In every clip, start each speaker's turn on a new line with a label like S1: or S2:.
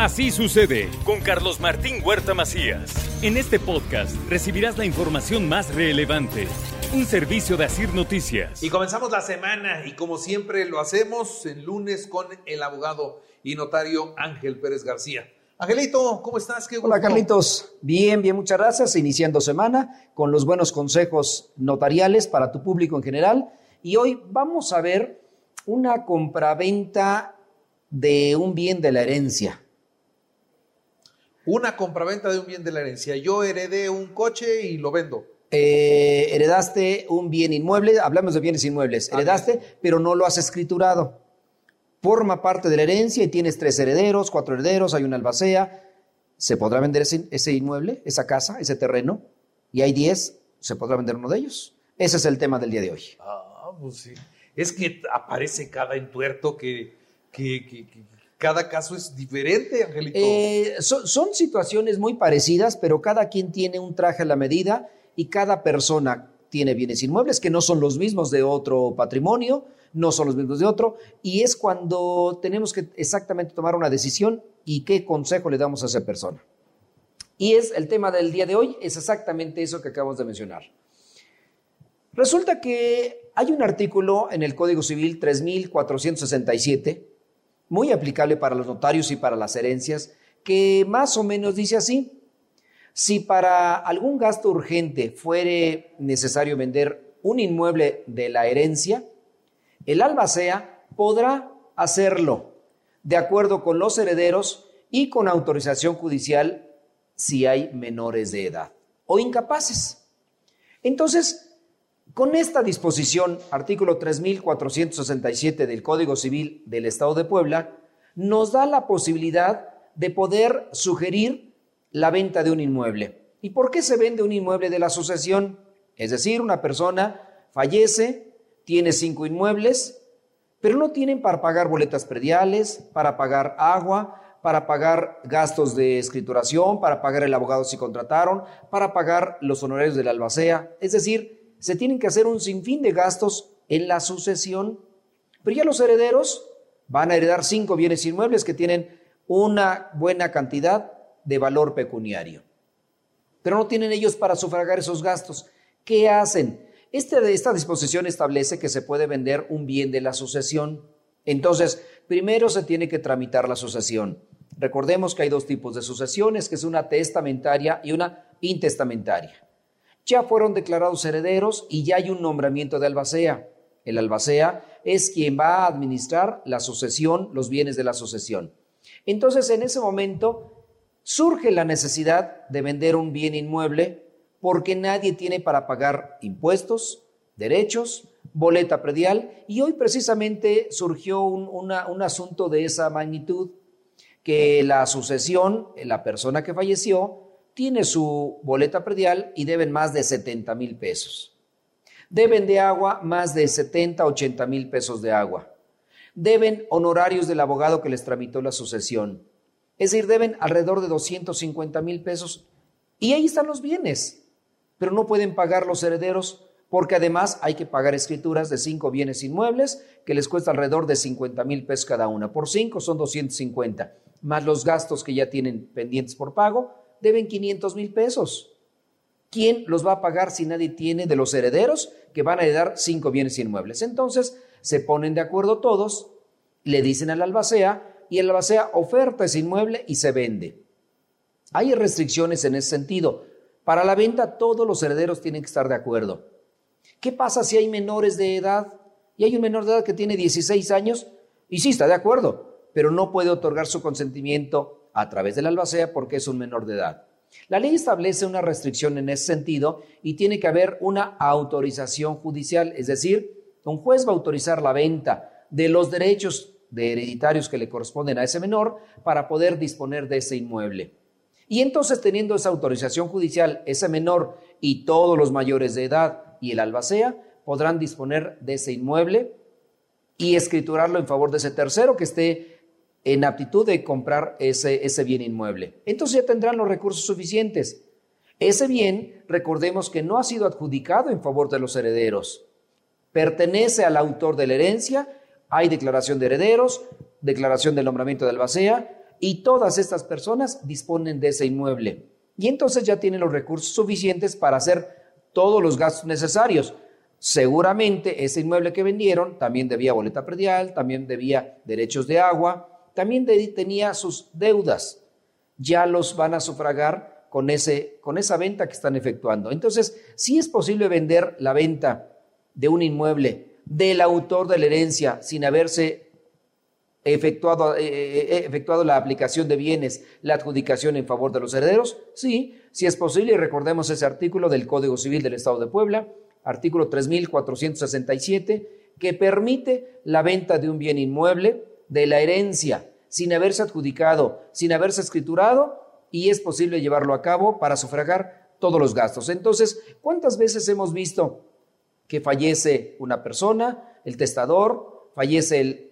S1: Así sucede con Carlos Martín Huerta Macías. En este podcast recibirás la información más relevante. Un servicio de Asir Noticias.
S2: Y comenzamos la semana y como siempre lo hacemos el lunes con el abogado y notario Ángel Pérez García. Angelito, ¿cómo estás?
S3: Qué Hola Carlitos, bien, bien, muchas gracias. Iniciando semana con los buenos consejos notariales para tu público en general. Y hoy vamos a ver una compraventa de un bien de la herencia.
S2: Una compraventa de un bien de la herencia. Yo heredé un coche y lo vendo.
S3: Eh, heredaste un bien inmueble, hablamos de bienes inmuebles, heredaste, pero no lo has escriturado forma parte de la herencia y tienes tres herederos, cuatro herederos, hay una albacea, ¿se podrá vender ese, inmueble, esa casa, ese terreno? Y hay diez, ¿se podrá vender uno de ellos? Ese es el tema del día de hoy.
S2: Ah, pues sí. Es que aparece cada entuerto que, cada caso es diferente, Angelito.
S3: Eh, son situaciones muy parecidas, pero cada quien tiene un traje a la medida y cada persona tiene bienes inmuebles que no son los mismos de otro patrimonio, no son los mismos de otro, y es cuando tenemos que exactamente tomar una decisión y qué consejo le damos a esa persona. Y es el tema del día de hoy, es exactamente eso que acabamos de mencionar. Resulta que hay un artículo en el Código Civil 3467, muy aplicable para los notarios y para las herencias, que más o menos dice así, si para algún gasto urgente fuere necesario vender un inmueble de la herencia, el albacea podrá hacerlo de acuerdo con los herederos y con autorización judicial si hay menores de edad o incapaces. Entonces, con esta disposición, artículo 3467 del Código Civil del Estado de Puebla, nos da la posibilidad de poder sugerir la venta de un inmueble. ¿Y por qué se vende un inmueble de la sucesión? Es decir, una persona fallece, tiene cinco inmuebles, pero no tienen para pagar boletas prediales, para pagar agua, para pagar gastos de escrituración, para pagar el abogado si contrataron, para pagar los honorarios de la albacea. Es decir, se tienen que hacer un sinfín de gastos en la sucesión. Pero ya los herederos van a heredar cinco bienes inmuebles que tienen una buena cantidad de valor pecuniario. Pero no tienen ellos para sufragar esos gastos. ¿Qué hacen? Este, esta disposición establece que se puede vender un bien de la sucesión. Entonces, primero se tiene que tramitar la sucesión. Recordemos que hay dos tipos de sucesiones, que es una testamentaria y una intestamentaria. Ya fueron declarados herederos y ya hay un nombramiento de albacea. El albacea es quien va a administrar la sucesión, los bienes de la sucesión. Entonces, en ese momento surge la necesidad de vender un bien inmueble porque nadie tiene para pagar impuestos, derechos, boleta predial, y hoy precisamente surgió un, asunto de esa magnitud, que la sucesión, la persona que falleció, tiene su boleta predial y deben más de 70 mil pesos. Deben de agua más de 70, 80 mil pesos de agua. Deben honorarios del abogado que les tramitó la sucesión. Es decir, deben alrededor de 250 mil pesos. Y ahí están los bienes pero no pueden pagar los herederos porque además hay que pagar escrituras de cinco bienes inmuebles que les cuesta alrededor de 50 mil pesos cada una. Por cinco son 250, más los gastos que ya tienen pendientes por pago, deben 500 mil pesos. ¿Quién los va a pagar si nadie tiene de los herederos que van a heredar cinco bienes inmuebles? Entonces se ponen de acuerdo todos, le dicen al albacea y el albacea oferta ese inmueble y se vende. Hay restricciones en ese sentido. Para la venta todos los herederos tienen que estar de acuerdo. ¿Qué pasa si hay menores de edad? Y hay un menor de edad que tiene 16 años y sí está de acuerdo, pero no puede otorgar su consentimiento a través de la albacea porque es un menor de edad. La ley establece una restricción en ese sentido y tiene que haber una autorización judicial, es decir, un juez va a autorizar la venta de los derechos de hereditarios que le corresponden a ese menor para poder disponer de ese inmueble. Y entonces teniendo esa autorización judicial, ese menor y todos los mayores de edad y el albacea podrán disponer de ese inmueble y escriturarlo en favor de ese tercero que esté en aptitud de comprar ese, ese bien inmueble. Entonces ya tendrán los recursos suficientes. Ese bien, recordemos que no ha sido adjudicado en favor de los herederos. Pertenece al autor de la herencia, hay declaración de herederos, declaración del nombramiento de albacea, y todas estas personas disponen de ese inmueble. Y entonces ya tienen los recursos suficientes para hacer todos los gastos necesarios. Seguramente ese inmueble que vendieron también debía boleta predial, también debía derechos de agua, también tenía sus deudas. Ya los van a sufragar con, ese, con esa venta que están efectuando. Entonces, si es posible vender la venta de un inmueble del autor de la herencia sin haberse efectuado, eh, eh, eh, efectuado la aplicación de bienes, la adjudicación en favor de los herederos? Sí, si es posible, y recordemos ese artículo del Código Civil del Estado de Puebla, artículo 3467, que permite la venta de un bien inmueble de la herencia sin haberse adjudicado, sin haberse escriturado, y es posible llevarlo a cabo para sufragar todos los gastos. Entonces, ¿cuántas veces hemos visto que fallece una persona, el testador, fallece el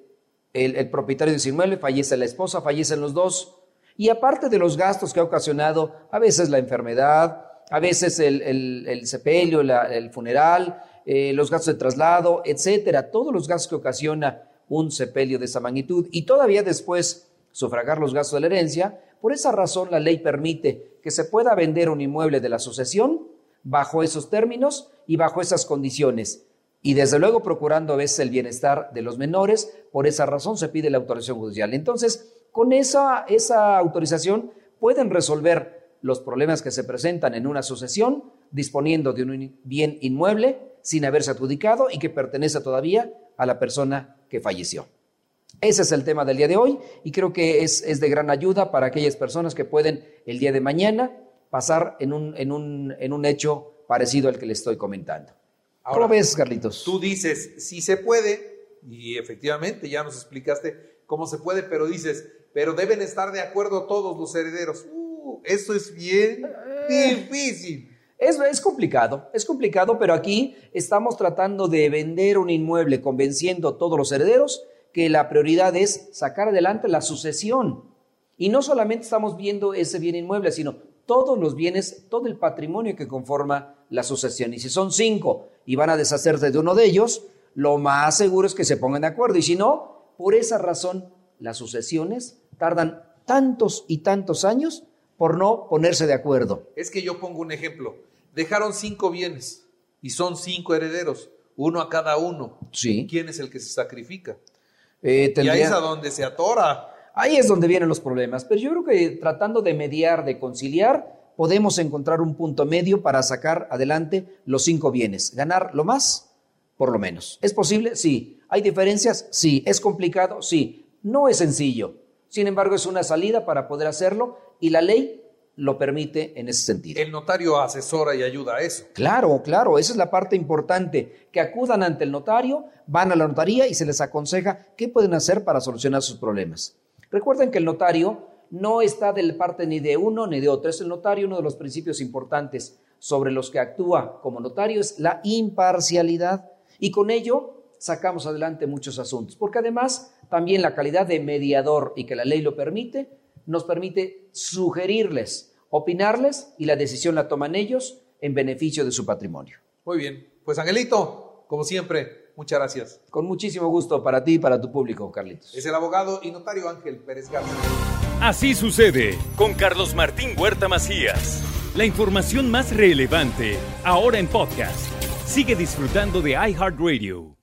S3: el, propietario de ese inmueble, fallece la esposa, fallecen los dos. Y aparte de los gastos que ha ocasionado, a veces la enfermedad, a veces el, sepelio, el funeral, eh, los gastos de traslado, etcétera, todos los gastos que ocasiona un sepelio de esa magnitud y todavía después sufragar los gastos de la herencia, por esa razón la ley permite que se pueda vender un inmueble de la sucesión bajo esos términos y bajo esas condiciones, y desde luego procurando a veces el bienestar de los menores, por esa razón se pide la autorización judicial. Entonces, con esa, esa autorización pueden resolver los problemas que se presentan en una sucesión, disponiendo de un bien inmueble sin haberse adjudicado y que pertenece todavía a la persona que falleció. Ese es el tema del día de hoy y creo que es, es de gran ayuda para aquellas personas que pueden el día de mañana pasar en un, en un, en un hecho parecido al que les estoy comentando.
S2: Ahora, ¿Cómo ves, Carlitos? Tú dices, si se puede, y efectivamente ya nos explicaste cómo se puede, pero dices, pero deben estar de acuerdo todos los herederos. Uh, eso es bien difícil.
S3: Es, es complicado, es complicado, pero aquí estamos tratando de vender un inmueble convenciendo a todos los herederos que la prioridad es sacar adelante la sucesión. Y no solamente estamos viendo ese bien inmueble, sino todos los bienes, todo el patrimonio que conforma la sucesión. Y si son cinco y van a deshacerse de uno de ellos, lo más seguro es que se pongan de acuerdo. Y si no, por esa razón, las sucesiones tardan tantos y tantos años por no ponerse de acuerdo.
S2: Es que yo pongo un ejemplo. Dejaron cinco bienes y son cinco herederos, uno a cada uno.
S3: Sí.
S2: ¿Quién es el que se sacrifica?
S3: Eh,
S2: Y ahí es a donde se atora.
S3: Ahí es donde vienen los problemas. Pero yo creo que tratando de mediar, de conciliar, podemos encontrar un punto medio para sacar adelante los cinco bienes, ganar lo más por lo menos. ¿Es posible? Sí. ¿Hay diferencias? Sí. ¿Es complicado? Sí. No es sencillo. Sin embargo, es una salida para poder hacerlo y la ley lo permite en ese sentido.
S2: El notario asesora y ayuda a eso.
S3: Claro, claro, esa es la parte importante, que acudan ante el notario, van a la notaría y se les aconseja qué pueden hacer para solucionar sus problemas. Recuerden que el notario no está del parte ni de uno ni de otro. Es el notario uno de los principios importantes sobre los que actúa como notario es la imparcialidad y con ello sacamos adelante muchos asuntos, porque además también la calidad de mediador y que la ley lo permite, nos permite sugerirles, opinarles y la decisión la toman ellos en beneficio de su patrimonio.
S2: Muy bien, pues Angelito, como siempre, muchas gracias.
S3: Con muchísimo gusto para ti y para tu público, Carlitos.
S2: Es el abogado y notario Ángel Pérez García.
S1: Así sucede con Carlos Martín Huerta Macías. La información más relevante, ahora en podcast. Sigue disfrutando de iHeartRadio.